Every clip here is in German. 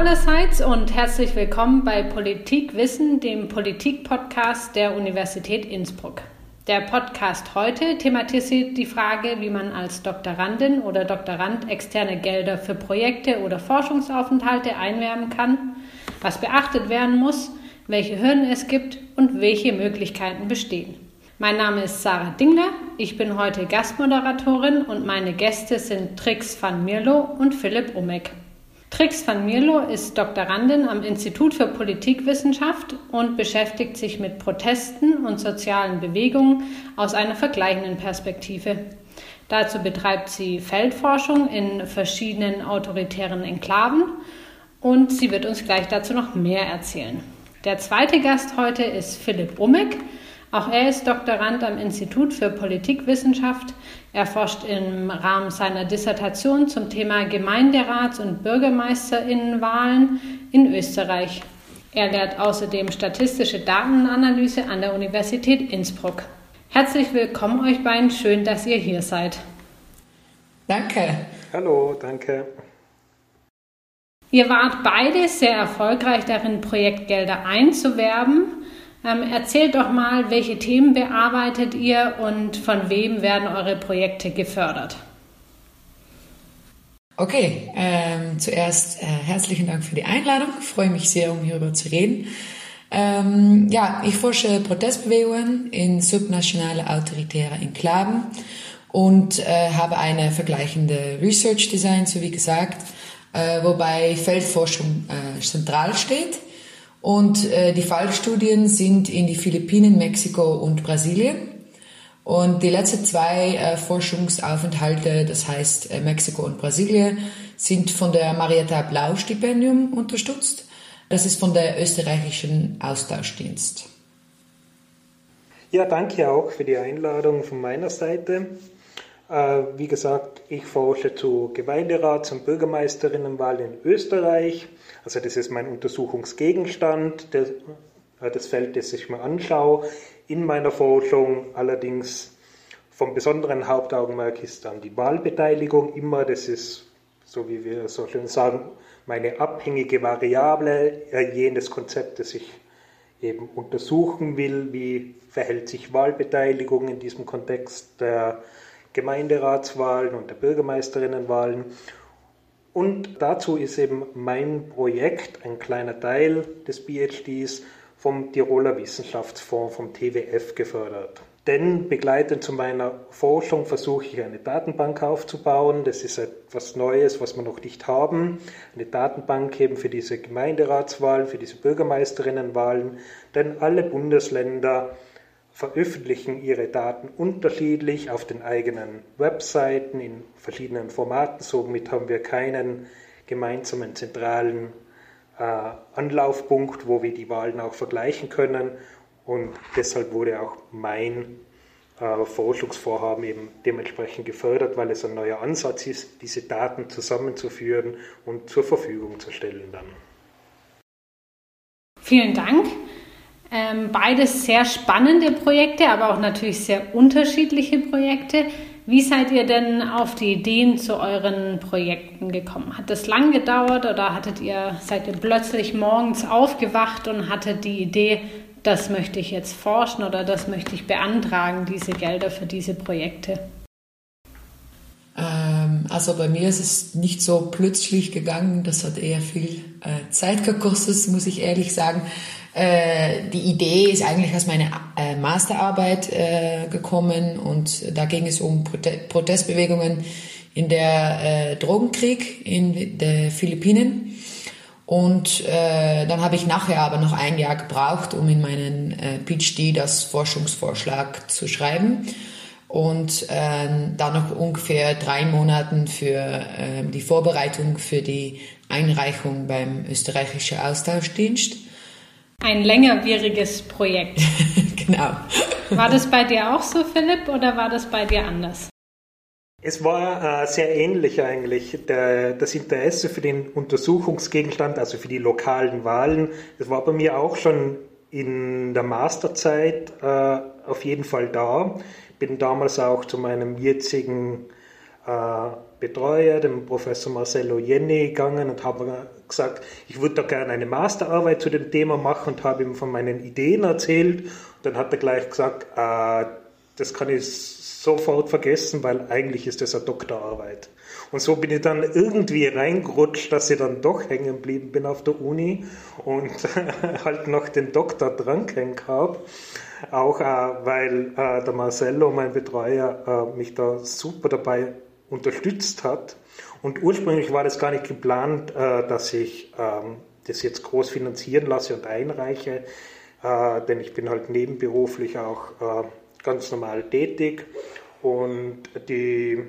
allerseits und herzlich willkommen bei Politikwissen, dem Politik-Podcast der Universität Innsbruck. Der Podcast heute thematisiert die Frage, wie man als Doktorandin oder Doktorand externe Gelder für Projekte oder Forschungsaufenthalte einwerben kann, was beachtet werden muss, welche Hürden es gibt und welche Möglichkeiten bestehen. Mein Name ist Sarah Dingler, ich bin heute Gastmoderatorin und meine Gäste sind Trix van Mierlo und Philipp Umek. Trix van Mierlo ist Doktorandin am Institut für Politikwissenschaft und beschäftigt sich mit Protesten und sozialen Bewegungen aus einer vergleichenden Perspektive. Dazu betreibt sie Feldforschung in verschiedenen autoritären Enklaven und sie wird uns gleich dazu noch mehr erzählen. Der zweite Gast heute ist Philipp Umek. Auch er ist Doktorand am Institut für Politikwissenschaft. Er forscht im Rahmen seiner Dissertation zum Thema Gemeinderats- und Bürgermeisterinnenwahlen in Österreich. Er lehrt außerdem statistische Datenanalyse an der Universität Innsbruck. Herzlich willkommen euch beiden, schön, dass ihr hier seid. Danke. Hallo, danke. Ihr wart beide sehr erfolgreich darin, Projektgelder einzuwerben. Ähm, erzählt doch mal, welche Themen bearbeitet ihr und von wem werden eure Projekte gefördert? Okay, ähm, zuerst äh, herzlichen Dank für die Einladung. Ich freue mich sehr, um hierüber zu reden. Ähm, ja, ich forsche Protestbewegungen in subnationale autoritäre Enklaven und äh, habe eine vergleichende Research Design, so wie gesagt, äh, wobei Feldforschung äh, zentral steht. Und äh, die Fallstudien sind in die Philippinen, Mexiko und Brasilien. Und die letzten zwei äh, Forschungsaufenthalte, das heißt äh, Mexiko und Brasilien, sind von der Marietta Blau Stipendium unterstützt. Das ist von der österreichischen Austauschdienst. Ja, danke auch für die Einladung von meiner Seite. Äh, wie gesagt, ich forsche zu Gemeinderats- und Bürgermeisterinnenwahl in Österreich. Also das ist mein Untersuchungsgegenstand, äh, das Feld, das ich mir anschaue. In meiner Forschung allerdings vom besonderen Hauptaugenmerk ist dann die Wahlbeteiligung immer. Das ist, so wie wir so schön sagen, meine abhängige Variable äh, jenes Konzept, das ich eben untersuchen will. Wie verhält sich Wahlbeteiligung in diesem Kontext der Gemeinderatswahlen und der Bürgermeisterinnenwahlen. Und dazu ist eben mein Projekt, ein kleiner Teil des PhDs, vom Tiroler Wissenschaftsfonds, vom TWF, gefördert. Denn begleitend zu meiner Forschung versuche ich eine Datenbank aufzubauen. Das ist etwas Neues, was wir noch nicht haben. Eine Datenbank eben für diese Gemeinderatswahlen, für diese Bürgermeisterinnenwahlen. Denn alle Bundesländer veröffentlichen ihre Daten unterschiedlich auf den eigenen Webseiten in verschiedenen Formaten. Somit haben wir keinen gemeinsamen zentralen äh, Anlaufpunkt, wo wir die Wahlen auch vergleichen können. Und deshalb wurde auch mein äh, Forschungsvorhaben eben dementsprechend gefördert, weil es ein neuer Ansatz ist, diese Daten zusammenzuführen und zur Verfügung zu stellen dann. Vielen Dank. Ähm, beides sehr spannende Projekte, aber auch natürlich sehr unterschiedliche Projekte. Wie seid ihr denn auf die Ideen zu euren Projekten gekommen? Hat das lang gedauert oder hattet ihr, seid ihr plötzlich morgens aufgewacht und hattet die Idee, das möchte ich jetzt forschen oder das möchte ich beantragen, diese Gelder für diese Projekte? Ähm, also bei mir ist es nicht so plötzlich gegangen, das hat eher viel äh, Zeit gekostet, muss ich ehrlich sagen. Äh, die Idee ist eigentlich aus meiner äh, Masterarbeit äh, gekommen und da ging es um Prote Protestbewegungen in der äh, Drogenkrieg in den Philippinen. Und äh, dann habe ich nachher aber noch ein Jahr gebraucht, um in meinen PhD das Forschungsvorschlag zu schreiben. Und äh, dann noch ungefähr drei Monaten für äh, die Vorbereitung für die Einreichung beim österreichischen Austauschdienst. Ein längerwieriges Projekt. genau. War das bei dir auch so, Philipp, oder war das bei dir anders? Es war äh, sehr ähnlich eigentlich. Der, das Interesse für den Untersuchungsgegenstand, also für die lokalen Wahlen, das war bei mir auch schon in der Masterzeit äh, auf jeden Fall da. Bin damals auch zu meinem jetzigen äh, Betreuer, dem Professor Marcello Jenny, gegangen und habe gesagt, ich würde da gerne eine Masterarbeit zu dem Thema machen und habe ihm von meinen Ideen erzählt. Dann hat er gleich gesagt, äh, das kann ich sofort vergessen, weil eigentlich ist das eine Doktorarbeit. Und so bin ich dann irgendwie reingerutscht, dass ich dann doch hängen geblieben bin auf der Uni und halt noch den Doktor drangehängt habe. Auch äh, weil äh, der Marcello, mein Betreuer, äh, mich da super dabei unterstützt hat. Und ursprünglich war das gar nicht geplant, äh, dass ich ähm, das jetzt groß finanzieren lasse und einreiche, äh, denn ich bin halt nebenberuflich auch äh, ganz normal tätig und die,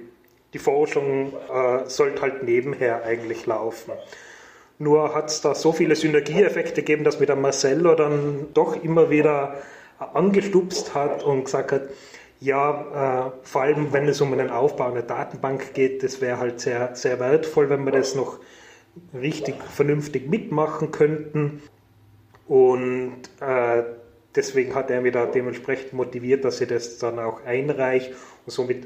die Forschung äh, sollte halt nebenher eigentlich laufen. Nur hat es da so viele Synergieeffekte gegeben, dass mir der Marcello dann doch immer wieder angestupst hat und gesagt hat, ja, äh, vor allem wenn es um einen Aufbau einer Datenbank geht, das wäre halt sehr, sehr wertvoll, wenn wir das noch richtig vernünftig mitmachen könnten. Und äh, deswegen hat er mich da dementsprechend motiviert, dass ich das dann auch einreiche. Und somit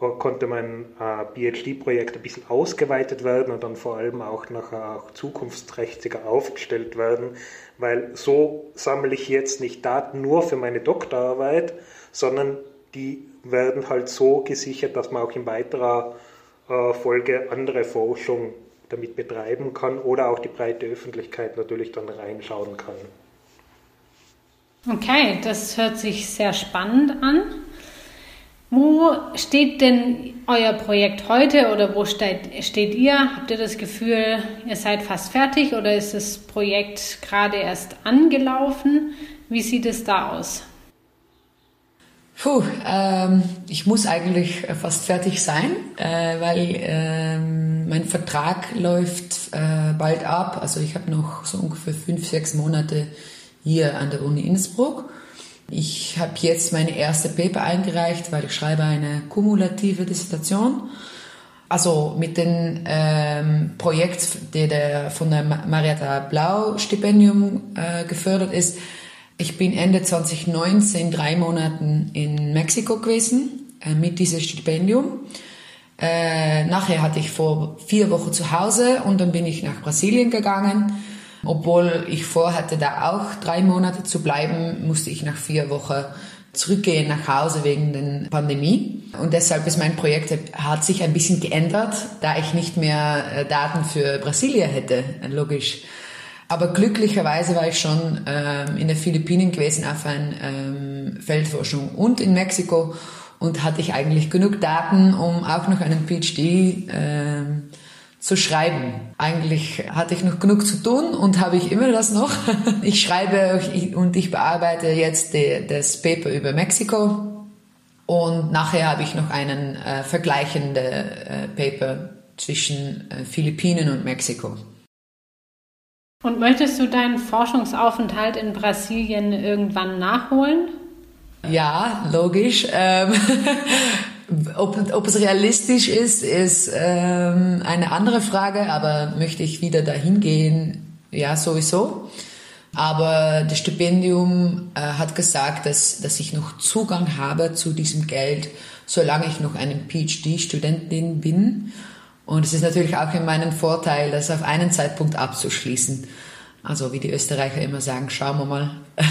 äh, konnte mein äh, PhD-Projekt ein bisschen ausgeweitet werden und dann vor allem auch nachher auch zukunftsträchtiger aufgestellt werden, weil so sammle ich jetzt nicht Daten nur für meine Doktorarbeit, sondern die werden halt so gesichert, dass man auch in weiterer äh, Folge andere Forschung damit betreiben kann oder auch die breite Öffentlichkeit natürlich dann reinschauen kann. Okay, das hört sich sehr spannend an. Wo steht denn euer Projekt heute oder wo steht, steht ihr? Habt ihr das Gefühl, ihr seid fast fertig oder ist das Projekt gerade erst angelaufen? Wie sieht es da aus? Puh, ähm, ich muss eigentlich fast fertig sein, äh, weil ähm, mein Vertrag läuft äh, bald ab. Also ich habe noch so ungefähr fünf, sechs Monate hier an der Uni Innsbruck. Ich habe jetzt meine erste Paper eingereicht, weil ich schreibe eine kumulative Dissertation. Also mit dem ähm, Projekt, der, der von der Marietta Blau Stipendium äh, gefördert ist. Ich bin Ende 2019 drei Monaten in Mexiko gewesen äh, mit diesem Stipendium. Äh, nachher hatte ich vor vier Wochen zu Hause und dann bin ich nach Brasilien gegangen obwohl ich vorhatte, da auch drei Monate zu bleiben, musste ich nach vier Wochen zurückgehen nach Hause wegen der Pandemie. Und deshalb ist mein Projekt hat sich ein bisschen geändert, da ich nicht mehr äh, Daten für Brasilien hätte, logisch. Aber glücklicherweise war ich schon ähm, in den Philippinen gewesen auf einer ähm, Feldforschung und in Mexiko und hatte ich eigentlich genug Daten, um auch noch einen PhD ähm, zu schreiben. Eigentlich hatte ich noch genug zu tun und habe ich immer das noch. Ich schreibe und ich bearbeite jetzt das Paper über Mexiko und nachher habe ich noch einen äh, vergleichenden äh, Paper zwischen äh, Philippinen und Mexiko. Und möchtest du deinen Forschungsaufenthalt in Brasilien irgendwann nachholen? Ja, logisch. Ähm, ob, ob es realistisch ist, ist ähm, eine andere Frage, aber möchte ich wieder dahin gehen? Ja, sowieso. Aber das Stipendium äh, hat gesagt, dass, dass ich noch Zugang habe zu diesem Geld, solange ich noch eine PhD-Studentin bin. Und es ist natürlich auch in meinem Vorteil, das auf einen Zeitpunkt abzuschließen. Also wie die Österreicher immer sagen, schauen wir mal.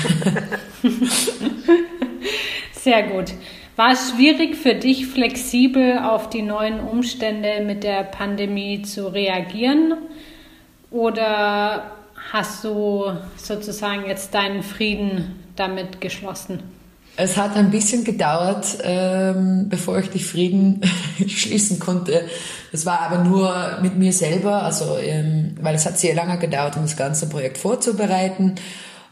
Sehr gut. War es schwierig für dich, flexibel auf die neuen Umstände mit der Pandemie zu reagieren? Oder hast du sozusagen jetzt deinen Frieden damit geschlossen? Es hat ein bisschen gedauert, ähm, bevor ich die Frieden schließen konnte. Das war aber nur mit mir selber, also ähm, weil es hat sehr lange gedauert, um das ganze Projekt vorzubereiten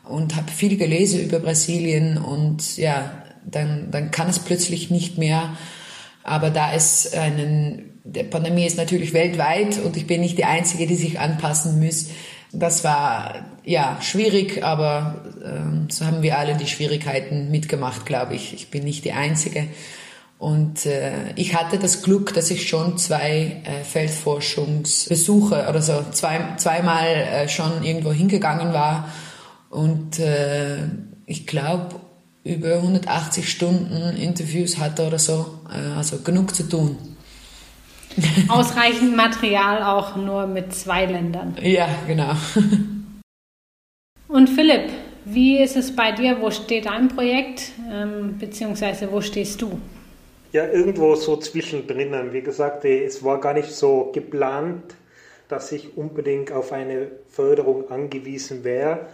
und habe viel gelesen über Brasilien und ja, dann, dann kann es plötzlich nicht mehr. Aber da es einen, die Pandemie ist natürlich weltweit und ich bin nicht die Einzige, die sich anpassen muss. Das war ja schwierig, aber äh, so haben wir alle die Schwierigkeiten mitgemacht, glaube ich. Ich bin nicht die Einzige. Und äh, ich hatte das Glück, dass ich schon zwei äh, Feldforschungsbesuche oder so zwei, zweimal äh, schon irgendwo hingegangen war. Und äh, ich glaube, über 180 Stunden Interviews hatte oder so, äh, also genug zu tun. ausreichend Material auch nur mit zwei Ländern. Ja, genau. Und Philipp, wie ist es bei dir? Wo steht dein Projekt? Ähm, beziehungsweise wo stehst du? Ja, irgendwo so zwischendrin. Wie gesagt, es war gar nicht so geplant, dass ich unbedingt auf eine Förderung angewiesen wäre.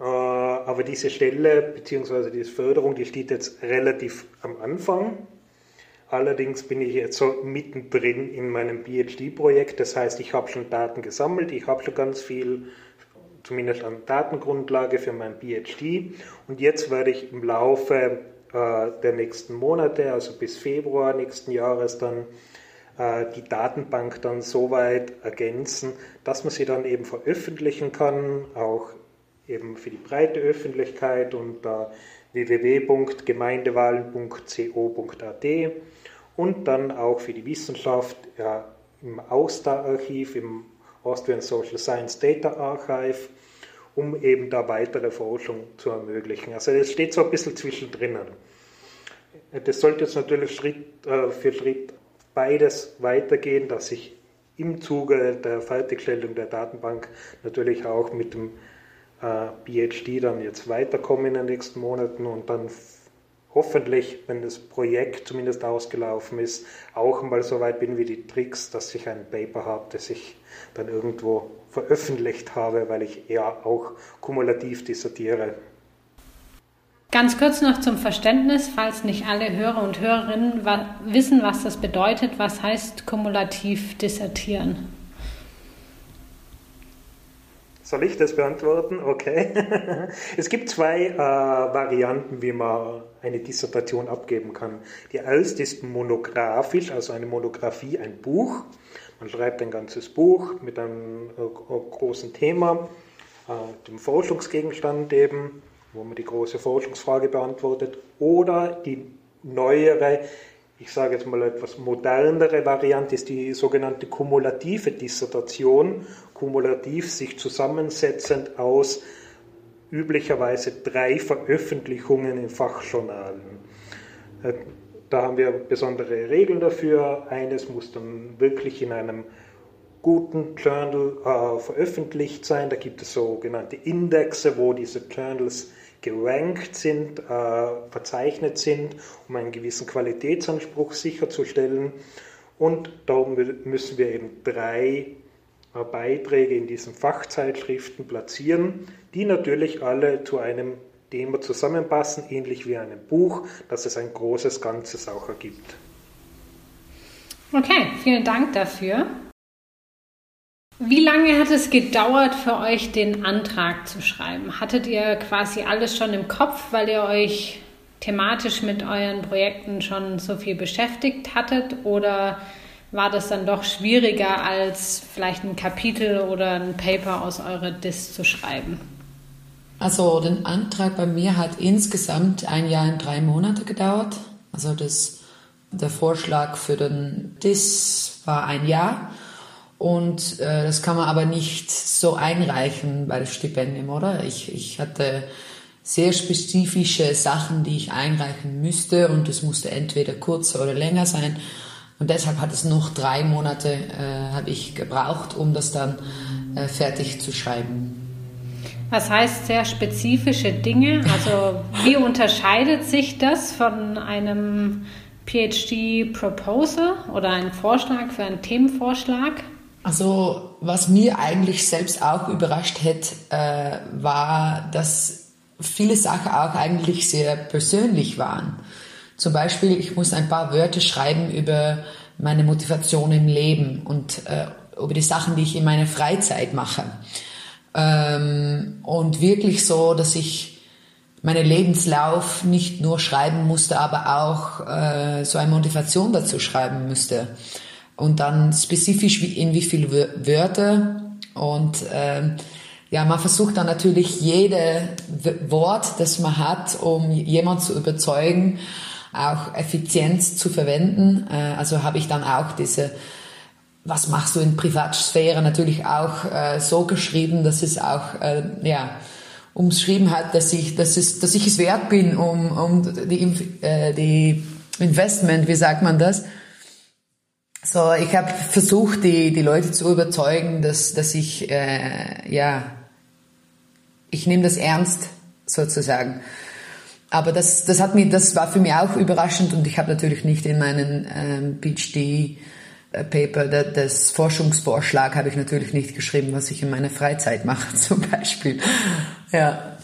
Äh, aber diese Stelle bzw. diese Förderung, die steht jetzt relativ am Anfang. Allerdings bin ich jetzt so mittendrin in meinem PhD-Projekt. Das heißt, ich habe schon Daten gesammelt, ich habe schon ganz viel, zumindest an Datengrundlage für mein PhD. Und jetzt werde ich im Laufe äh, der nächsten Monate, also bis Februar nächsten Jahres, dann äh, die Datenbank dann so weit ergänzen, dass man sie dann eben veröffentlichen kann, auch eben für die breite Öffentlichkeit unter www.gemeindewahlen.co.at und dann auch für die Wissenschaft ja, im AUSTA-Archiv, im Austrian Social Science Data Archive, um eben da weitere Forschung zu ermöglichen. Also es steht so ein bisschen zwischendrin. Das sollte jetzt natürlich Schritt äh, für Schritt beides weitergehen, dass ich im Zuge der Fertigstellung der Datenbank natürlich auch mit dem äh, PhD dann jetzt weiterkommen in den nächsten Monaten und dann hoffentlich, wenn das Projekt zumindest ausgelaufen ist, auch mal so weit bin wie die Tricks, dass ich ein Paper habe, das ich dann irgendwo veröffentlicht habe, weil ich eher auch kumulativ dissertiere. Ganz kurz noch zum Verständnis, falls nicht alle Hörer und Hörerinnen wissen, was das bedeutet. Was heißt kumulativ dissertieren? Soll ich das beantworten? Okay. es gibt zwei äh, Varianten, wie man eine Dissertation abgeben kann. Die erste ist monografisch, also eine Monographie, ein Buch. Man schreibt ein ganzes Buch mit einem äh, großen Thema, äh, dem Forschungsgegenstand eben, wo man die große Forschungsfrage beantwortet. Oder die neuere, ich sage jetzt mal etwas modernere Variante, ist die sogenannte kumulative Dissertation, kumulativ sich zusammensetzend aus üblicherweise drei Veröffentlichungen in Fachjournalen. Äh, da haben wir besondere Regeln dafür. Eines muss dann wirklich in einem guten Journal äh, veröffentlicht sein. Da gibt es sogenannte Indexe, wo diese Journals gerankt sind, äh, verzeichnet sind, um einen gewissen Qualitätsanspruch sicherzustellen. Und darum müssen wir eben drei Beiträge in diesen Fachzeitschriften platzieren, die natürlich alle zu einem Thema zusammenpassen, ähnlich wie einem Buch, dass es ein großes Ganzes auch ergibt. Okay, vielen Dank dafür. Wie lange hat es gedauert für euch, den Antrag zu schreiben? Hattet ihr quasi alles schon im Kopf, weil ihr euch thematisch mit euren Projekten schon so viel beschäftigt hattet? Oder war das dann doch schwieriger, als vielleicht ein Kapitel oder ein Paper aus eurer DIS zu schreiben? Also den Antrag bei mir hat insgesamt ein Jahr und drei Monate gedauert. Also das, der Vorschlag für den DIS war ein Jahr. Und äh, das kann man aber nicht so einreichen bei das Stipendium, oder? Ich, ich hatte sehr spezifische Sachen, die ich einreichen müsste und es musste entweder kurzer oder länger sein. Und deshalb hat es noch drei Monate äh, habe ich gebraucht, um das dann äh, fertig zu schreiben. Was heißt sehr spezifische Dinge? Also wie unterscheidet sich das von einem PhD-Proposal oder einem Vorschlag für einen Themenvorschlag? Also was mir eigentlich selbst auch überrascht hat, äh, war, dass viele Sachen auch eigentlich sehr persönlich waren. Zum Beispiel, ich muss ein paar Wörter schreiben über meine Motivation im Leben und äh, über die Sachen, die ich in meiner Freizeit mache. Ähm, und wirklich so, dass ich meinen Lebenslauf nicht nur schreiben musste, aber auch äh, so eine Motivation dazu schreiben müsste. Und dann spezifisch wie, in wie viele Wörter und ähm, ja, man versucht dann natürlich jede Wort, das man hat, um jemand zu überzeugen, auch effizient zu verwenden. Äh, also habe ich dann auch diese was machst du in Privatsphäre natürlich auch äh, so geschrieben, dass es auch äh, ja umschrieben hat, dass ich dass es dass ich es wert bin, um um die äh, die Investment, wie sagt man das? So, ich habe versucht, die, die Leute zu überzeugen, dass, dass ich, äh, ja, ich nehme das ernst, sozusagen. Aber das, das hat mir, das war für mich auch überraschend und ich habe natürlich nicht in meinen ähm, PhD äh, Paper, das Forschungsvorschlag habe ich natürlich nicht geschrieben, was ich in meiner Freizeit mache, zum Beispiel. Ja.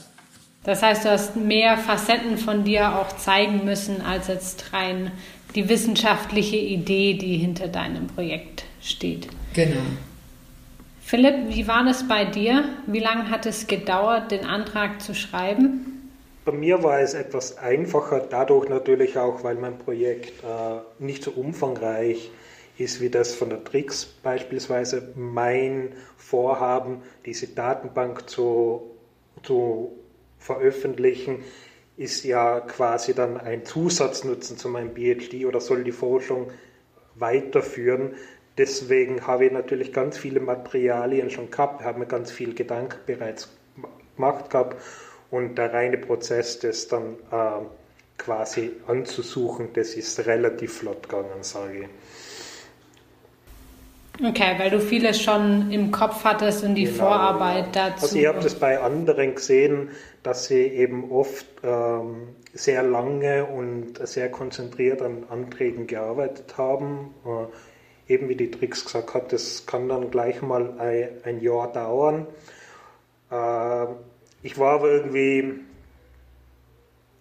Das heißt, du hast mehr Facetten von dir auch zeigen müssen, als jetzt rein die wissenschaftliche Idee, die hinter deinem Projekt steht. Genau. Philipp, wie war das bei dir? Wie lange hat es gedauert, den Antrag zu schreiben? Bei mir war es etwas einfacher, dadurch natürlich auch, weil mein Projekt äh, nicht so umfangreich ist wie das von der Trix beispielsweise. Mein Vorhaben, diese Datenbank zu, zu veröffentlichen, ist ja quasi dann ein Zusatznutzen zu meinem PhD oder soll die Forschung weiterführen. Deswegen habe ich natürlich ganz viele Materialien schon gehabt, habe mir ganz viel Gedanken bereits gemacht gehabt und der reine Prozess, das dann äh, quasi anzusuchen, das ist relativ flott gegangen, sage ich. Okay, weil du vieles schon im Kopf hattest und die genau, Vorarbeit ja. dazu. Also ich habe das bei anderen gesehen, dass sie eben oft ähm, sehr lange und sehr konzentriert an Anträgen gearbeitet haben. Äh, eben wie die Tricks gesagt hat, das kann dann gleich mal ein, ein Jahr dauern. Äh, ich war aber irgendwie,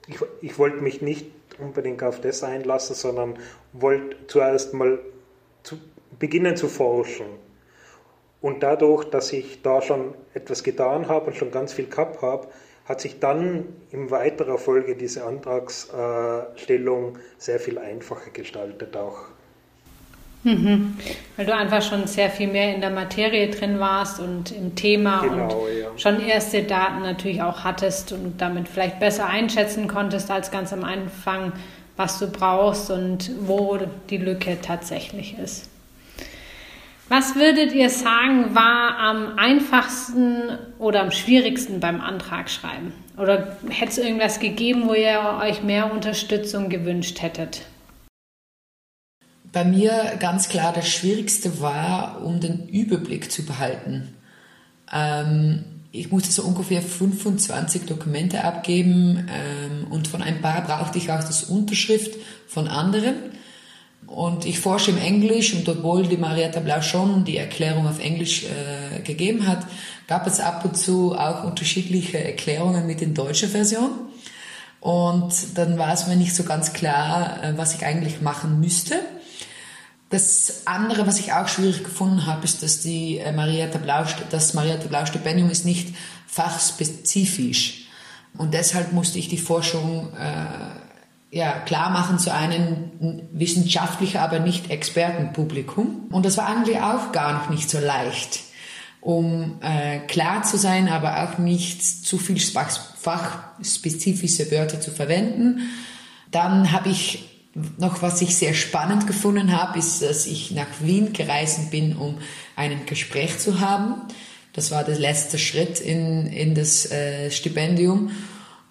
ich, ich wollte mich nicht unbedingt auf das einlassen, sondern wollte zuerst mal zu, beginnen zu forschen. Und dadurch, dass ich da schon etwas getan habe und schon ganz viel gehabt habe, hat sich dann in weiterer Folge diese Antragsstellung sehr viel einfacher gestaltet auch. Mhm. Weil du einfach schon sehr viel mehr in der Materie drin warst und im Thema genau, und ja. schon erste Daten natürlich auch hattest und damit vielleicht besser einschätzen konntest als ganz am Anfang, was du brauchst und wo die Lücke tatsächlich ist. Was würdet ihr sagen, war am einfachsten oder am schwierigsten beim Antrag schreiben? Oder hätte es irgendwas gegeben, wo ihr euch mehr Unterstützung gewünscht hättet? Bei mir ganz klar das Schwierigste war, um den Überblick zu behalten. Ähm, ich musste so ungefähr 25 Dokumente abgeben ähm, und von ein paar brauchte ich auch das Unterschrift von anderen. Und ich forsche im Englisch und obwohl die Marietta Blau schon die Erklärung auf Englisch äh, gegeben hat, gab es ab und zu auch unterschiedliche Erklärungen mit den deutschen Version. Und dann war es mir nicht so ganz klar, äh, was ich eigentlich machen müsste. Das andere, was ich auch schwierig gefunden habe, ist, dass die äh, Marietta Blau, das Marietta Blau Stipendium ist nicht fachspezifisch. Und deshalb musste ich die Forschung äh, ja, klar machen zu einem wissenschaftlichen, aber nicht Expertenpublikum. Und das war eigentlich auch gar noch nicht so leicht, um äh, klar zu sein, aber auch nicht zu viel fachspezifische Wörter zu verwenden. Dann habe ich noch, was ich sehr spannend gefunden habe, ist, dass ich nach Wien gereist bin, um ein Gespräch zu haben. Das war der letzte Schritt in, in das äh, Stipendium.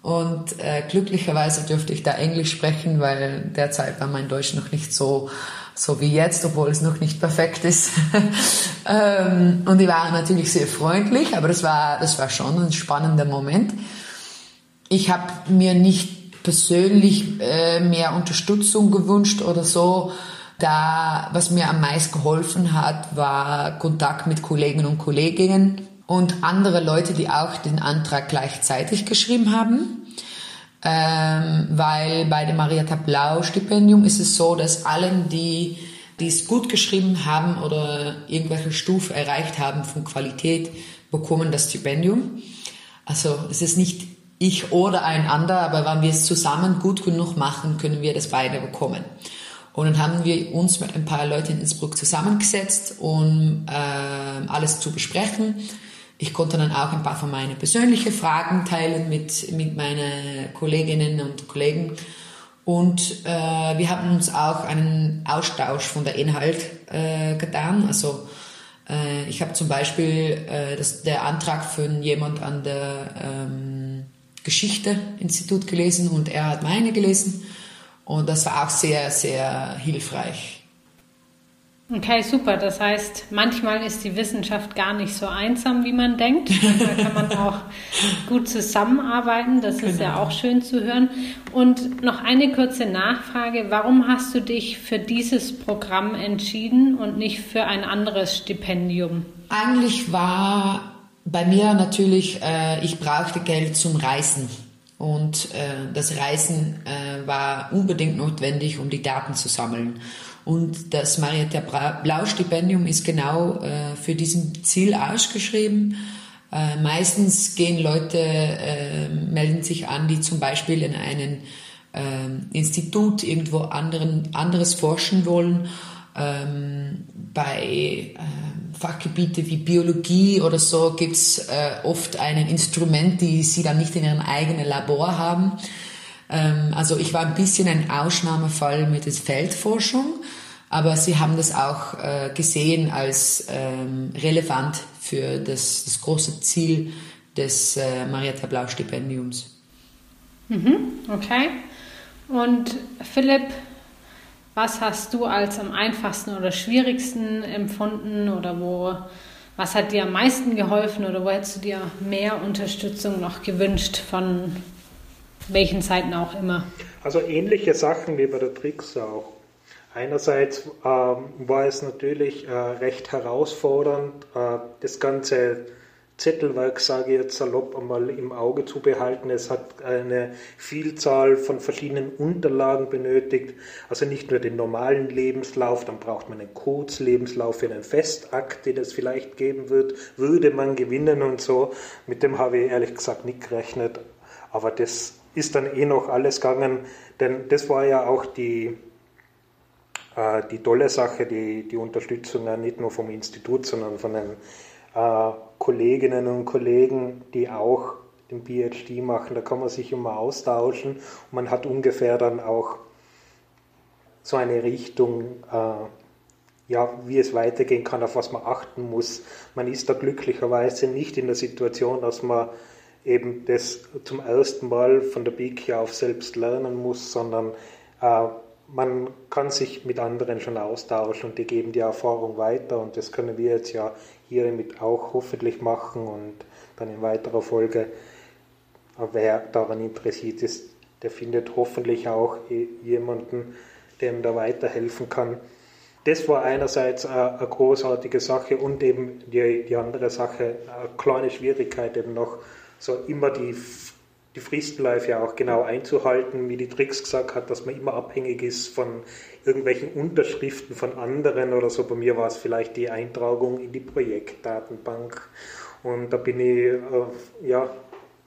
Und äh, glücklicherweise dürfte ich da Englisch sprechen, weil derzeit war mein Deutsch noch nicht so, so wie jetzt, obwohl es noch nicht perfekt ist. ähm, und die waren natürlich sehr freundlich, aber das war, das war schon ein spannender Moment. Ich habe mir nicht persönlich äh, mehr Unterstützung gewünscht oder so. Da, was mir am meisten geholfen hat, war Kontakt mit Kollegen und Kolleginnen und andere Leute, die auch den Antrag gleichzeitig geschrieben haben. Ähm, weil bei dem Marietta Blau Stipendium ist es so, dass allen, die, die es gut geschrieben haben oder irgendwelche Stufe erreicht haben von Qualität, bekommen das Stipendium. Also es ist nicht ich oder ein anderer, aber wenn wir es zusammen gut genug machen, können wir das beide bekommen. Und dann haben wir uns mit ein paar Leuten in Innsbruck zusammengesetzt, um äh, alles zu besprechen ich konnte dann auch ein paar von meinen persönlichen Fragen teilen mit, mit meinen Kolleginnen und Kollegen. Und äh, wir haben uns auch einen Austausch von der Inhalt äh, getan. Also äh, ich habe zum Beispiel äh, das, der Antrag von jemand an der ähm, Geschichte-Institut gelesen und er hat meine gelesen. Und das war auch sehr, sehr hilfreich. Okay, super. Das heißt, manchmal ist die Wissenschaft gar nicht so einsam, wie man denkt. Da kann man auch gut zusammenarbeiten. Das genau. ist ja genau. auch schön zu hören. Und noch eine kurze Nachfrage. Warum hast du dich für dieses Programm entschieden und nicht für ein anderes Stipendium? Eigentlich war bei mir natürlich, äh, ich brauchte Geld zum Reisen. Und äh, das Reisen äh, war unbedingt notwendig, um die Daten zu sammeln. Und das Marietta Blau Stipendium ist genau äh, für diesen Ziel ausgeschrieben. Äh, meistens gehen Leute, äh, melden sich an, die zum Beispiel in einem äh, Institut irgendwo anderen, anderes forschen wollen. Ähm, bei äh, Fachgebiete wie Biologie oder so gibt's äh, oft ein Instrument, die sie dann nicht in ihrem eigenen Labor haben. Ähm, also ich war ein bisschen ein Ausnahmefall mit der Feldforschung, aber sie haben das auch äh, gesehen als ähm, relevant für das, das große Ziel des äh, Marietta Blau Stipendiums. Mhm, okay. Und Philipp, was hast du als am einfachsten oder schwierigsten empfunden oder wo, was hat dir am meisten geholfen oder wo hättest du dir mehr Unterstützung noch gewünscht von welchen Seiten auch immer? Also ähnliche Sachen wie bei der Tricks auch. Einerseits ähm, war es natürlich äh, recht herausfordernd, äh, das ganze Zettelwerk, sage ich jetzt salopp, einmal im Auge zu behalten. Es hat eine Vielzahl von verschiedenen Unterlagen benötigt. Also nicht nur den normalen Lebenslauf, dann braucht man einen Kurzlebenslauf für einen Festakt, den es vielleicht geben wird, würde man gewinnen und so. Mit dem habe ich ehrlich gesagt nicht gerechnet. Aber das ist dann eh noch alles gegangen, denn das war ja auch die, äh, die tolle Sache, die, die Unterstützung nicht nur vom Institut, sondern von den äh, Kolleginnen und Kollegen, die auch den PhD machen. Da kann man sich immer austauschen und man hat ungefähr dann auch so eine Richtung, äh, ja, wie es weitergehen kann, auf was man achten muss. Man ist da glücklicherweise nicht in der Situation, dass man eben das zum ersten Mal von der Pike auf selbst lernen muss, sondern äh, man kann sich mit anderen schon austauschen und die geben die Erfahrung weiter und das können wir jetzt ja hiermit auch hoffentlich machen und dann in weiterer Folge, wer daran interessiert ist, der findet hoffentlich auch jemanden, dem da weiterhelfen kann. Das war einerseits eine großartige Sache und eben die, die andere Sache, eine kleine Schwierigkeit eben noch, so immer die, die Fristenläufe ja auch genau einzuhalten, wie die Tricks gesagt hat, dass man immer abhängig ist von irgendwelchen Unterschriften von anderen oder so. Bei mir war es vielleicht die Eintragung in die Projektdatenbank und da bin ich, äh, ja,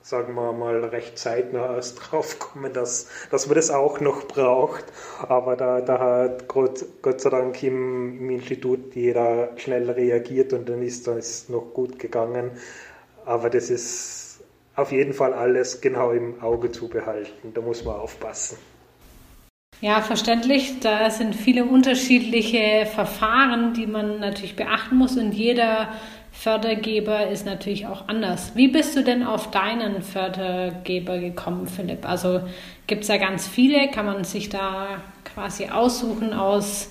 sagen wir mal, recht zeitnah erst drauf gekommen, dass, dass man das auch noch braucht. Aber da, da hat Gott, Gott sei Dank im, im Institut jeder schnell reagiert und dann ist das noch gut gegangen. Aber das ist auf jeden Fall alles genau im Auge zu behalten. Da muss man aufpassen. Ja, verständlich. Da sind viele unterschiedliche Verfahren, die man natürlich beachten muss und jeder Fördergeber ist natürlich auch anders. Wie bist du denn auf deinen Fördergeber gekommen, Philipp? Also gibt es da ganz viele? Kann man sich da quasi aussuchen aus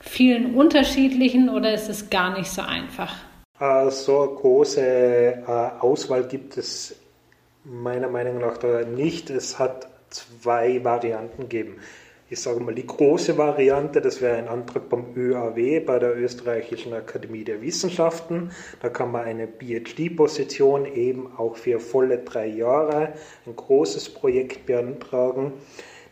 vielen unterschiedlichen oder ist es gar nicht so einfach? Äh, so eine große äh, Auswahl gibt es meiner Meinung nach da nicht. Es hat zwei Varianten gegeben. Ich sage mal, die große Variante, das wäre ein Antrag beim ÖAW, bei der Österreichischen Akademie der Wissenschaften. Da kann man eine PhD-Position eben auch für volle drei Jahre, ein großes Projekt beantragen.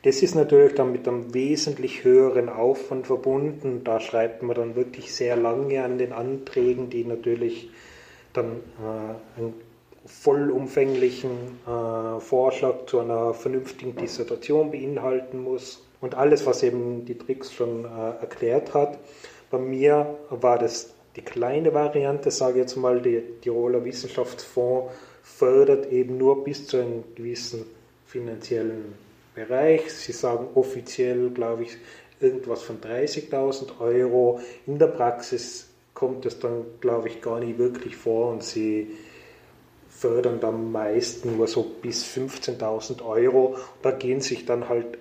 Das ist natürlich dann mit einem wesentlich höheren Aufwand verbunden. Da schreibt man dann wirklich sehr lange an den Anträgen, die natürlich dann äh, vollumfänglichen äh, Vorschlag zu einer vernünftigen Dissertation beinhalten muss und alles, was eben die Tricks schon äh, erklärt hat. Bei mir war das die kleine Variante, sage ich jetzt mal, der Tiroler Wissenschaftsfonds fördert eben nur bis zu einem gewissen finanziellen Bereich. Sie sagen offiziell, glaube ich, irgendwas von 30.000 Euro. In der Praxis kommt es dann, glaube ich, gar nicht wirklich vor und sie fördern dann meist nur so bis 15.000 Euro. Da gehen sich dann halt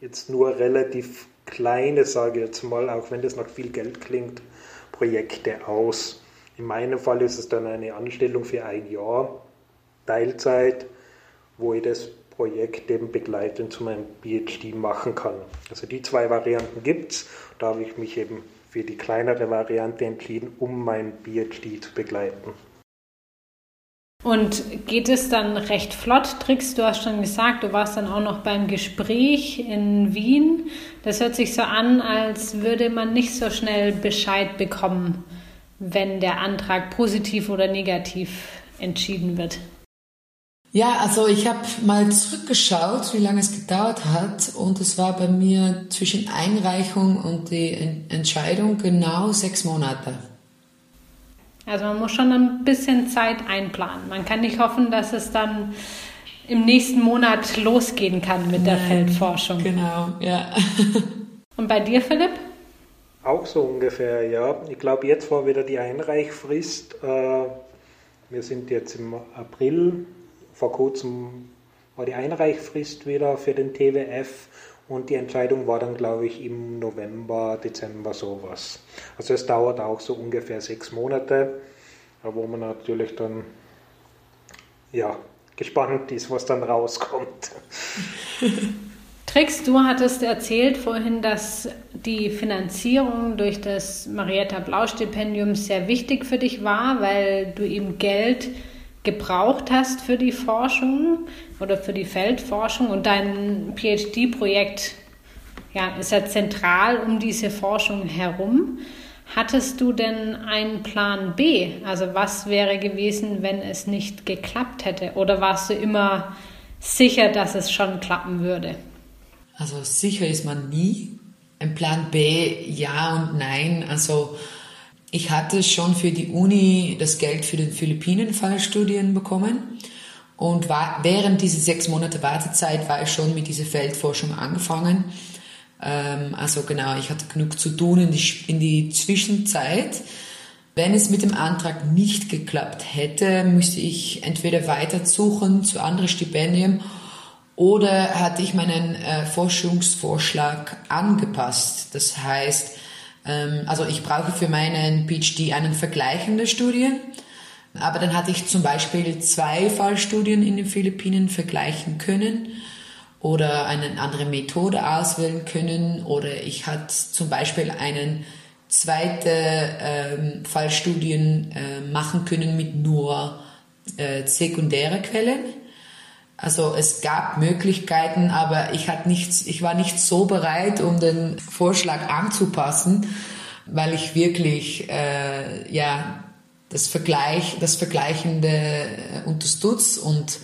jetzt nur relativ kleine, sage ich jetzt mal, auch wenn das noch viel Geld klingt, Projekte aus. In meinem Fall ist es dann eine Anstellung für ein Jahr, Teilzeit, wo ich das Projekt eben begleitend zu meinem PhD machen kann. Also die zwei Varianten gibt es. Da habe ich mich eben für die kleinere Variante entschieden, um mein PhD zu begleiten. Und geht es dann recht flott? Tricks, du hast schon gesagt, du warst dann auch noch beim Gespräch in Wien. Das hört sich so an, als würde man nicht so schnell Bescheid bekommen, wenn der Antrag positiv oder negativ entschieden wird. Ja, also ich habe mal zurückgeschaut, wie lange es gedauert hat und es war bei mir zwischen Einreichung und die Entscheidung genau sechs Monate. Also man muss schon ein bisschen Zeit einplanen. Man kann nicht hoffen, dass es dann im nächsten Monat losgehen kann mit Nein, der Feldforschung. Genau, ja. Und bei dir, Philipp? Auch so ungefähr, ja. Ich glaube, jetzt war wieder die Einreichfrist. Äh, wir sind jetzt im April. Vor kurzem war die Einreichfrist wieder für den TWF und die Entscheidung war dann, glaube ich, im November, Dezember sowas. Also es dauert auch so ungefähr sechs Monate, wo man natürlich dann ja, gespannt ist, was dann rauskommt. Trix, du hattest erzählt vorhin, dass die Finanzierung durch das Marietta Blau Stipendium sehr wichtig für dich war, weil du eben Geld gebraucht hast für die Forschung oder für die Feldforschung und dein PhD-Projekt ja, ist ja zentral um diese Forschung herum. Hattest du denn einen Plan B? Also was wäre gewesen, wenn es nicht geklappt hätte? Oder warst du immer sicher, dass es schon klappen würde? Also sicher ist man nie. Ein Plan B, ja und nein. Also ich hatte schon für die Uni das Geld für den Philippinen-Fallstudien bekommen. Und war, während dieser sechs Monate Wartezeit war ich schon mit dieser Feldforschung angefangen. Ähm, also genau, ich hatte genug zu tun in die, in die Zwischenzeit. Wenn es mit dem Antrag nicht geklappt hätte, müsste ich entweder weiter suchen zu anderen Stipendien oder hatte ich meinen äh, Forschungsvorschlag angepasst. Das heißt, also ich brauche für meinen PhD einen vergleichende Studie, aber dann hatte ich zum Beispiel zwei Fallstudien in den Philippinen vergleichen können oder eine andere Methode auswählen können oder ich hatte zum Beispiel einen zweite ähm, Fallstudien äh, machen können mit nur äh, sekundäre Quellen also es gab Möglichkeiten, aber ich, hatte nicht, ich war nicht so bereit, um den Vorschlag anzupassen, weil ich wirklich äh, ja das Vergleich, das Vergleichende äh, unterstütze und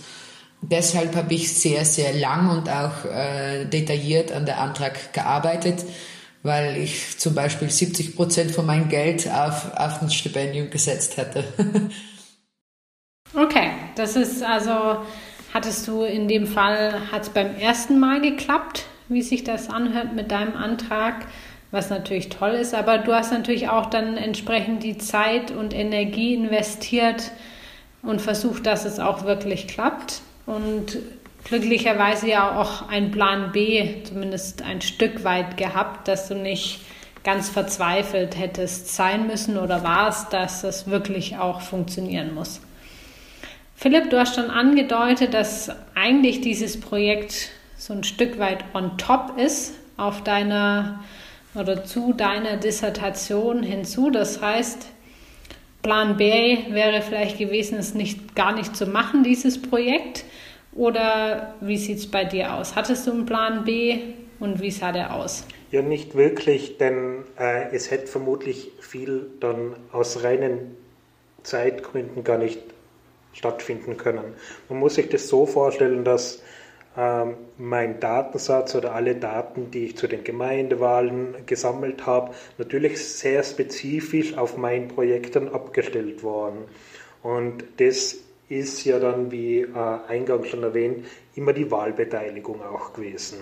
deshalb habe ich sehr sehr lang und auch äh, detailliert an der Antrag gearbeitet, weil ich zum Beispiel 70 Prozent von meinem Geld auf auf ein Stipendium gesetzt hätte. okay, das ist also Hattest du in dem Fall, hat es beim ersten Mal geklappt, wie sich das anhört mit deinem Antrag, was natürlich toll ist, aber du hast natürlich auch dann entsprechend die Zeit und Energie investiert und versucht, dass es auch wirklich klappt und glücklicherweise ja auch ein Plan B zumindest ein Stück weit gehabt, dass du nicht ganz verzweifelt hättest sein müssen oder warst, dass es wirklich auch funktionieren muss. Philipp, du hast schon angedeutet, dass eigentlich dieses Projekt so ein Stück weit on top ist auf deiner oder zu deiner Dissertation hinzu. Das heißt, Plan B wäre vielleicht gewesen, es nicht gar nicht zu machen, dieses Projekt. Oder wie sieht es bei dir aus? Hattest du einen Plan B und wie sah der aus? Ja, nicht wirklich, denn äh, es hätte vermutlich viel dann aus reinen Zeitgründen gar nicht stattfinden können. Man muss sich das so vorstellen, dass ähm, mein Datensatz oder alle Daten, die ich zu den Gemeindewahlen gesammelt habe, natürlich sehr spezifisch auf mein Projekt dann abgestellt worden. Und das ist ja dann, wie äh, eingangs schon erwähnt, immer die Wahlbeteiligung auch gewesen.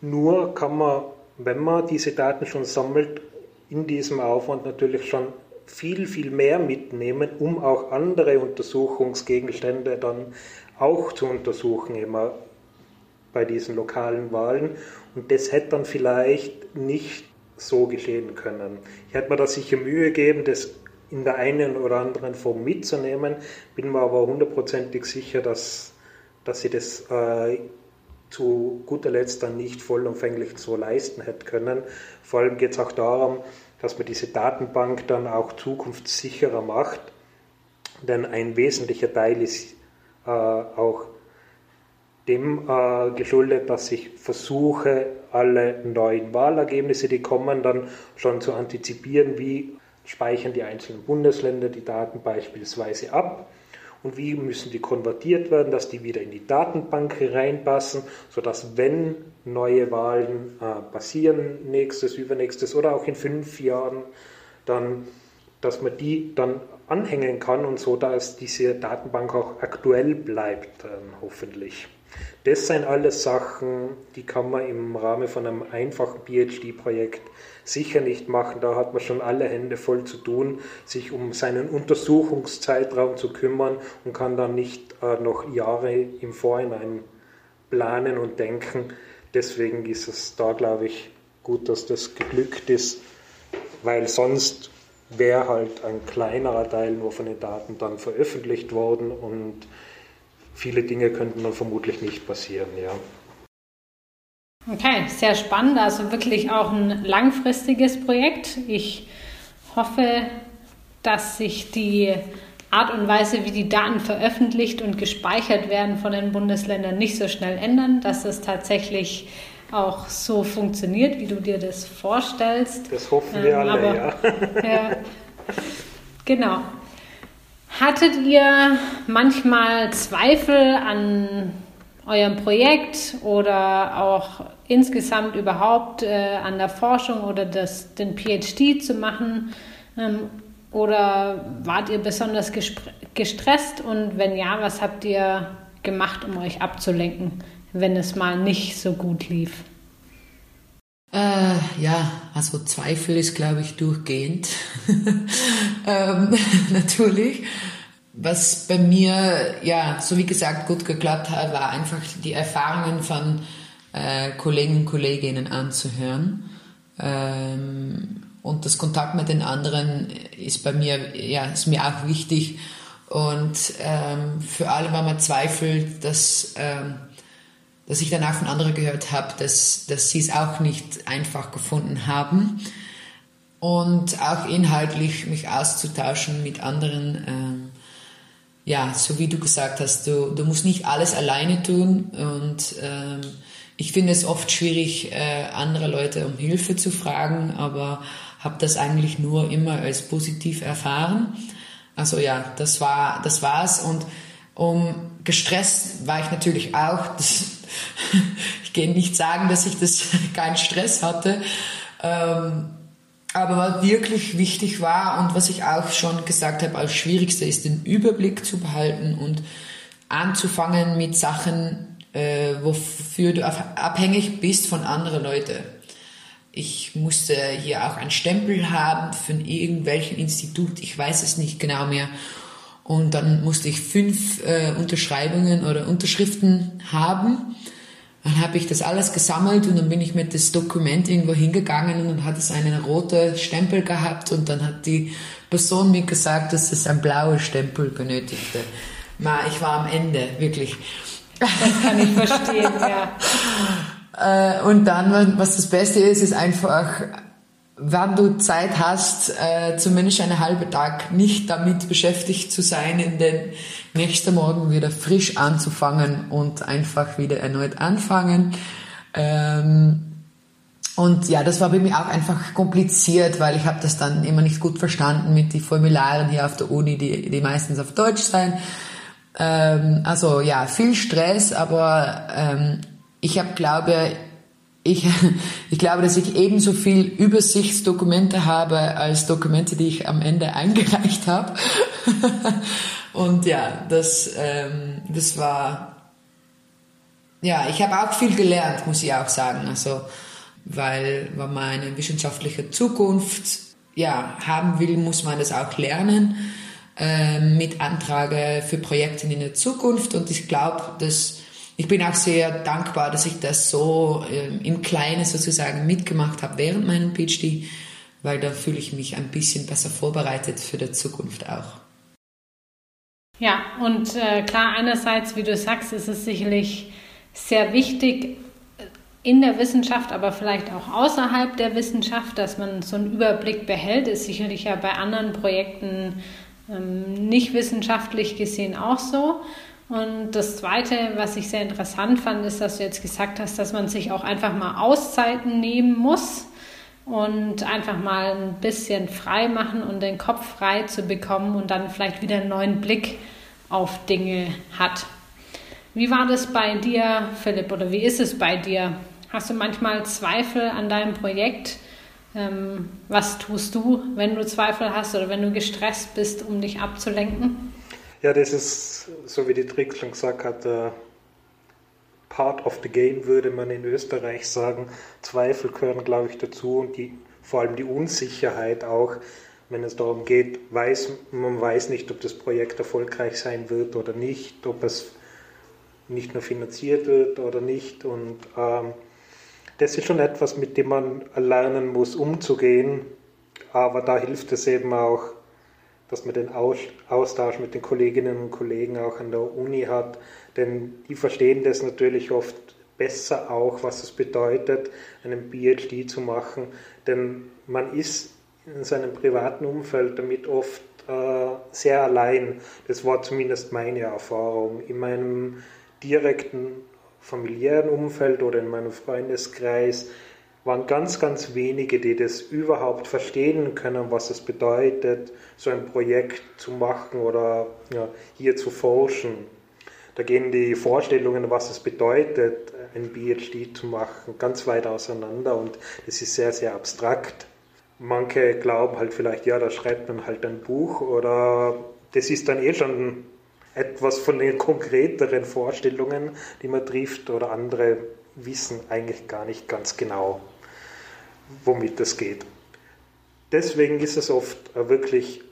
Nur kann man, wenn man diese Daten schon sammelt, in diesem Aufwand natürlich schon viel, viel mehr mitnehmen, um auch andere Untersuchungsgegenstände dann auch zu untersuchen. Immer bei diesen lokalen Wahlen. Und das hätte dann vielleicht nicht so geschehen können. Ich hätte mir da sicher Mühe gegeben, das in der einen oder anderen Form mitzunehmen, bin mir aber hundertprozentig sicher, dass, dass sie das äh, zu guter Letzt dann nicht vollumfänglich so leisten hätte können. Vor allem geht es auch darum, dass man diese Datenbank dann auch zukunftssicherer macht, denn ein wesentlicher Teil ist äh, auch dem äh, geschuldet, dass ich versuche, alle neuen Wahlergebnisse, die kommen, dann schon zu antizipieren, wie speichern die einzelnen Bundesländer die Daten beispielsweise ab und wie müssen die konvertiert werden, dass die wieder in die Datenbank reinpassen, sodass wenn neue Wahlen äh, passieren, nächstes, übernächstes oder auch in fünf Jahren, dann, dass man die dann anhängen kann und so, dass diese Datenbank auch aktuell bleibt, äh, hoffentlich. Das sind alles Sachen, die kann man im Rahmen von einem einfachen PhD-Projekt sicher nicht machen. Da hat man schon alle Hände voll zu tun, sich um seinen Untersuchungszeitraum zu kümmern und kann dann nicht äh, noch Jahre im Vorhinein planen und denken. Deswegen ist es da, glaube ich, gut, dass das geglückt ist, weil sonst wäre halt ein kleinerer Teil nur von den Daten dann veröffentlicht worden und viele Dinge könnten dann vermutlich nicht passieren, ja. Okay, sehr spannend. Also wirklich auch ein langfristiges Projekt. Ich hoffe, dass sich die Art und Weise, wie die Daten veröffentlicht und gespeichert werden von den Bundesländern, nicht so schnell ändern, dass es tatsächlich auch so funktioniert, wie du dir das vorstellst. Das hoffen wir ähm, alle, aber, ja. ja. Genau. Hattet ihr manchmal Zweifel an eurem Projekt oder auch insgesamt überhaupt äh, an der Forschung oder das, den PhD zu machen? Ähm, oder wart ihr besonders gestresst? Und wenn ja, was habt ihr gemacht, um euch abzulenken, wenn es mal nicht so gut lief? Äh, ja, also Zweifel ist, glaube ich, durchgehend. ähm, natürlich. Was bei mir, ja, so wie gesagt, gut geklappt hat, war einfach die Erfahrungen von äh, Kollegen und Kolleginnen anzuhören. Ähm, und das Kontakt mit den anderen ist bei mir, ja, ist mir auch wichtig. Und ähm, für alle, wenn man zweifelt, dass, ähm, dass ich danach von anderen gehört habe, dass, dass sie es auch nicht einfach gefunden haben. Und auch inhaltlich mich auszutauschen mit anderen. Ähm, ja, so wie du gesagt hast, du, du musst nicht alles alleine tun und ähm, ich finde es oft schwierig, äh, andere Leute um Hilfe zu fragen, aber habe das eigentlich nur immer als positiv erfahren. Also ja, das war das war's und um gestresst war ich natürlich auch. Das, ich gehe nicht sagen, dass ich das keinen Stress hatte. Ähm, aber was wirklich wichtig war und was ich auch schon gesagt habe, als Schwierigste ist, den Überblick zu behalten und anzufangen mit Sachen, äh, wofür du abhängig bist von anderen Leuten. Ich musste hier auch einen Stempel haben von irgendwelchem Institut, ich weiß es nicht genau mehr. Und dann musste ich fünf äh, Unterschreibungen oder Unterschriften haben. Dann habe ich das alles gesammelt und dann bin ich mit das Dokument irgendwo hingegangen und dann hat es einen roten Stempel gehabt und dann hat die Person mir gesagt, dass es ein blauer Stempel benötigte. Ma, ich war am Ende, wirklich. Das kann ich verstehen, ja. Äh, und dann, was das Beste ist, ist einfach wenn du Zeit hast, äh, zumindest einen halben Tag nicht damit beschäftigt zu sein, in den nächsten Morgen wieder frisch anzufangen und einfach wieder erneut anfangen. Ähm, und ja, das war bei mir auch einfach kompliziert, weil ich habe das dann immer nicht gut verstanden mit den Formularen hier auf der Uni, die, die meistens auf Deutsch sein. Ähm, also ja, viel Stress, aber ähm, ich habe, glaube ich, ich glaube, dass ich ebenso viel Übersichtsdokumente habe als Dokumente, die ich am Ende eingereicht habe. Und ja, das, ähm, das war, ja, ich habe auch viel gelernt, muss ich auch sagen. Also, weil, wenn man eine wissenschaftliche Zukunft ja, haben will, muss man das auch lernen äh, mit Anträgen für Projekte in der Zukunft. Und ich glaube, dass ich bin auch sehr dankbar, dass ich das so äh, im Kleinen sozusagen mitgemacht habe während meinem PhD, weil da fühle ich mich ein bisschen besser vorbereitet für die Zukunft auch. Ja, und äh, klar, einerseits, wie du sagst, ist es sicherlich sehr wichtig in der Wissenschaft, aber vielleicht auch außerhalb der Wissenschaft, dass man so einen Überblick behält, ist sicherlich ja bei anderen Projekten ähm, nicht wissenschaftlich gesehen auch so. Und das Zweite, was ich sehr interessant fand, ist, dass du jetzt gesagt hast, dass man sich auch einfach mal Auszeiten nehmen muss und einfach mal ein bisschen frei machen und den Kopf frei zu bekommen und dann vielleicht wieder einen neuen Blick auf Dinge hat. Wie war das bei dir, Philipp, oder wie ist es bei dir? Hast du manchmal Zweifel an deinem Projekt? Ähm, was tust du, wenn du Zweifel hast oder wenn du gestresst bist, um dich abzulenken? Ja, das ist, so wie die Trick schon gesagt hat, uh, part of the game, würde man in Österreich sagen. Zweifel gehören, glaube ich, dazu und die, vor allem die Unsicherheit auch, wenn es darum geht, weiß, man weiß nicht, ob das Projekt erfolgreich sein wird oder nicht, ob es nicht nur finanziert wird oder nicht. Und ähm, das ist schon etwas, mit dem man lernen muss, umzugehen. Aber da hilft es eben auch, dass man den Austausch mit den Kolleginnen und Kollegen auch an der Uni hat, denn die verstehen das natürlich oft besser auch, was es bedeutet, einen PhD zu machen, denn man ist in seinem privaten Umfeld damit oft äh, sehr allein. Das war zumindest meine Erfahrung. In meinem direkten familiären Umfeld oder in meinem Freundeskreis waren ganz, ganz wenige, die das überhaupt verstehen können, was es bedeutet, so ein Projekt zu machen oder ja, hier zu forschen. Da gehen die Vorstellungen, was es bedeutet, ein PhD zu machen, ganz weit auseinander und das ist sehr, sehr abstrakt. Manche glauben halt vielleicht, ja, da schreibt man halt ein Buch oder das ist dann eh schon etwas von den konkreteren Vorstellungen, die man trifft, oder andere wissen eigentlich gar nicht ganz genau, womit es geht. Deswegen ist es oft wirklich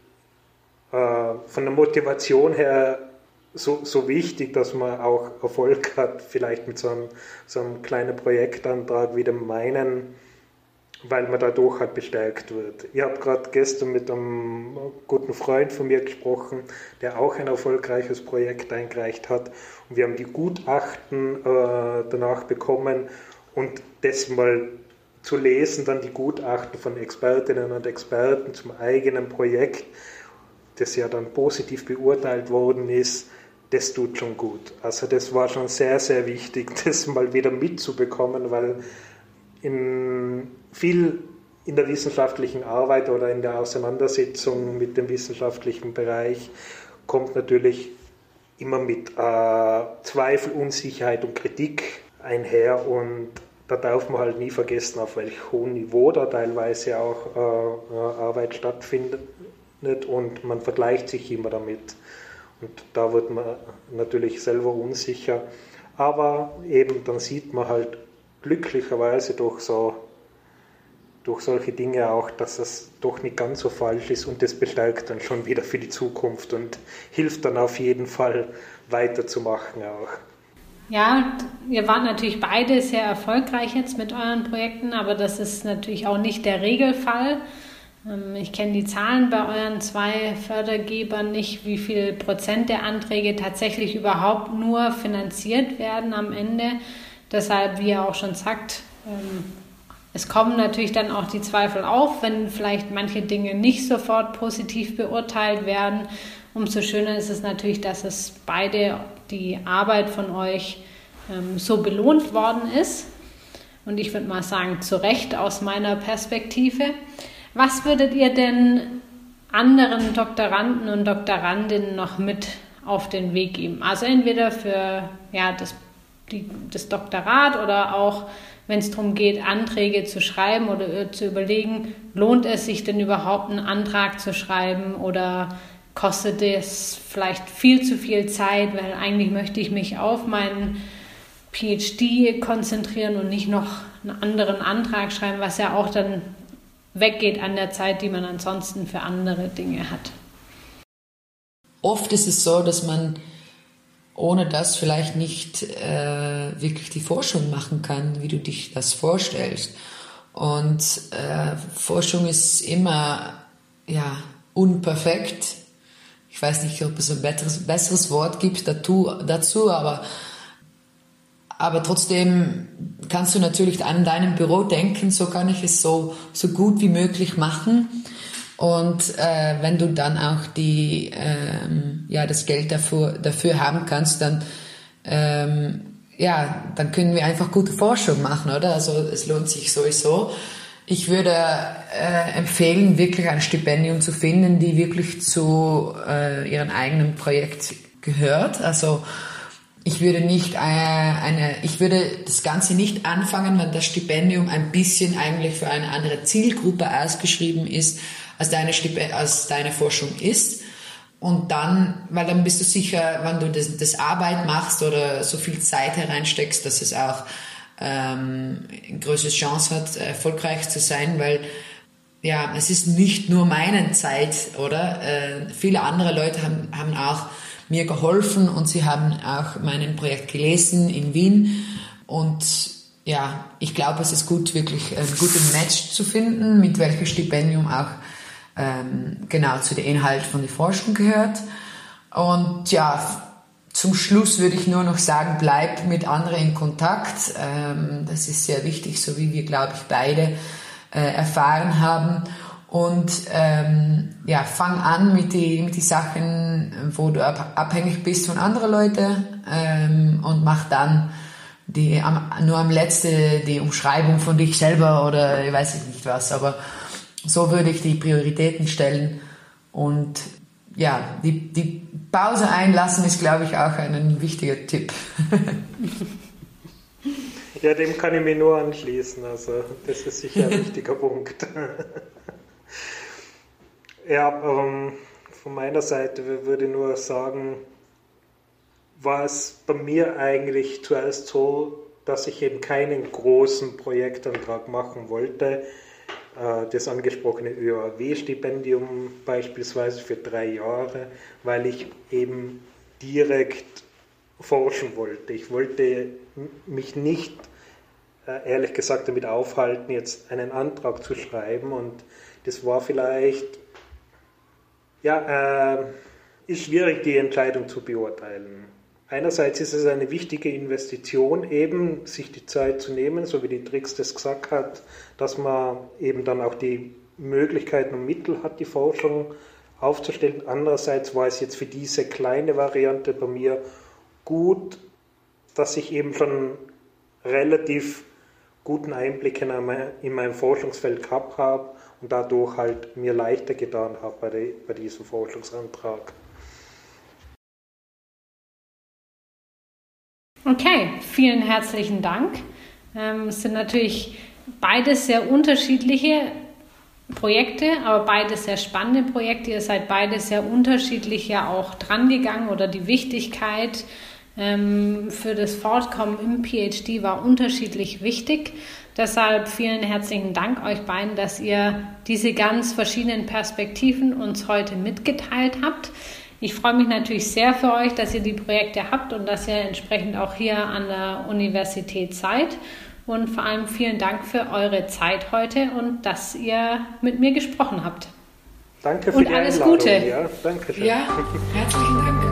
äh, von der Motivation her so, so wichtig, dass man auch Erfolg hat, vielleicht mit so einem, so einem kleinen Projektantrag wie dem meinen, weil man dadurch halt bestärkt wird. Ich habe gerade gestern mit einem guten Freund von mir gesprochen, der auch ein erfolgreiches Projekt eingereicht hat. Und wir haben die Gutachten äh, danach bekommen und das mal zu lesen, dann die Gutachten von Expertinnen und Experten zum eigenen Projekt, das ja dann positiv beurteilt worden ist, das tut schon gut. Also das war schon sehr, sehr wichtig, das mal wieder mitzubekommen, weil in viel in der wissenschaftlichen Arbeit oder in der Auseinandersetzung mit dem wissenschaftlichen Bereich kommt natürlich immer mit äh, Zweifel, Unsicherheit und Kritik einher und da darf man halt nie vergessen, auf welch hohem Niveau da teilweise auch äh, äh Arbeit stattfindet und man vergleicht sich immer damit. Und da wird man natürlich selber unsicher. Aber eben dann sieht man halt glücklicherweise durch so durch solche Dinge auch, dass es doch nicht ganz so falsch ist und das bestärkt dann schon wieder für die Zukunft und hilft dann auf jeden Fall weiterzumachen auch. Ja, ihr wart natürlich beide sehr erfolgreich jetzt mit euren Projekten, aber das ist natürlich auch nicht der Regelfall. Ähm, ich kenne die Zahlen bei euren zwei Fördergebern nicht, wie viel Prozent der Anträge tatsächlich überhaupt nur finanziert werden am Ende. Deshalb, wie ihr auch schon sagt, ähm, es kommen natürlich dann auch die Zweifel auf, wenn vielleicht manche Dinge nicht sofort positiv beurteilt werden. Umso schöner ist es natürlich, dass es beide die Arbeit von euch ähm, so belohnt worden ist. Und ich würde mal sagen, zu Recht aus meiner Perspektive. Was würdet ihr denn anderen Doktoranden und Doktorandinnen noch mit auf den Weg geben? Also entweder für ja, das die, das Doktorat oder auch, wenn es darum geht, Anträge zu schreiben oder äh, zu überlegen, lohnt es sich denn überhaupt einen Antrag zu schreiben oder kostet es vielleicht viel zu viel Zeit, weil eigentlich möchte ich mich auf meinen PhD konzentrieren und nicht noch einen anderen Antrag schreiben, was ja auch dann weggeht an der Zeit, die man ansonsten für andere Dinge hat. Oft ist es so, dass man ohne das vielleicht nicht äh, wirklich die Forschung machen kann, wie du dich das vorstellst. Und äh, Forschung ist immer ja unperfekt. Ich weiß nicht, ob es ein besseres, besseres Wort gibt dazu, dazu aber aber trotzdem kannst du natürlich an deinem Büro denken, so kann ich es so, so gut wie möglich machen. Und äh, wenn du dann auch die, ähm, ja, das Geld dafür, dafür haben kannst, dann, ähm, ja, dann können wir einfach gute Forschung machen, oder? Also es lohnt sich sowieso. Ich würde äh, empfehlen, wirklich ein Stipendium zu finden, die wirklich zu äh, ihrem eigenen Projekt gehört. Also ich würde nicht äh, eine, ich würde das Ganze nicht anfangen, wenn das Stipendium ein bisschen eigentlich für eine andere Zielgruppe ausgeschrieben ist, als deine, als deine Forschung ist. Und dann, weil dann bist du sicher, wenn du das, das Arbeit machst oder so viel Zeit hereinsteckst, dass es auch ähm, größere Chance hat, erfolgreich zu sein, weil ja, es ist nicht nur meine Zeit, oder? Äh, viele andere Leute haben, haben auch mir geholfen und sie haben auch mein Projekt gelesen in Wien und ja, ich glaube, es ist gut, wirklich einen guten Match zu finden, mit welchem Stipendium auch ähm, genau zu den Inhalt von der Forschung gehört. Und ja, zum Schluss würde ich nur noch sagen, bleib mit anderen in Kontakt. Ähm, das ist sehr wichtig, so wie wir, glaube ich, beide äh, erfahren haben. Und ähm, ja, fang an mit die, mit die Sachen, wo du abhängig bist von anderen Leuten ähm, und mach dann die, nur am letzten die Umschreibung von dich selber oder ich weiß nicht was. Aber so würde ich die Prioritäten stellen und ja, die, die Pause einlassen ist, glaube ich, auch ein wichtiger Tipp. ja, dem kann ich mir nur anschließen. Also, das ist sicher ein wichtiger Punkt. ja, ähm, von meiner Seite würde ich nur sagen, war es bei mir eigentlich zuerst so, dass ich eben keinen großen Projektantrag machen wollte das angesprochene ÖAW-Stipendium beispielsweise für drei Jahre, weil ich eben direkt forschen wollte. Ich wollte mich nicht, äh, ehrlich gesagt, damit aufhalten, jetzt einen Antrag zu schreiben und das war vielleicht, ja, äh, ist schwierig, die Entscheidung zu beurteilen. Einerseits ist es eine wichtige Investition, eben sich die Zeit zu nehmen, so wie die Tricks das gesagt hat, dass man eben dann auch die Möglichkeiten und Mittel hat, die Forschung aufzustellen. Andererseits war es jetzt für diese kleine Variante bei mir gut, dass ich eben schon relativ guten Einblick in, in mein Forschungsfeld gehabt habe und dadurch halt mir leichter getan habe bei diesem Forschungsantrag. Okay, vielen herzlichen Dank. Ähm, es sind natürlich beides sehr unterschiedliche Projekte, aber beides sehr spannende Projekte. Ihr seid beide sehr unterschiedlich ja auch drangegangen oder die Wichtigkeit ähm, für das Fortkommen im PhD war unterschiedlich wichtig. Deshalb vielen herzlichen Dank euch beiden, dass ihr diese ganz verschiedenen Perspektiven uns heute mitgeteilt habt. Ich freue mich natürlich sehr für euch, dass ihr die Projekte habt und dass ihr entsprechend auch hier an der Universität seid. Und vor allem vielen Dank für eure Zeit heute und dass ihr mit mir gesprochen habt. Danke für und die alles Einladung. Gute. Ja, danke schön. Ja, herzlichen Dank.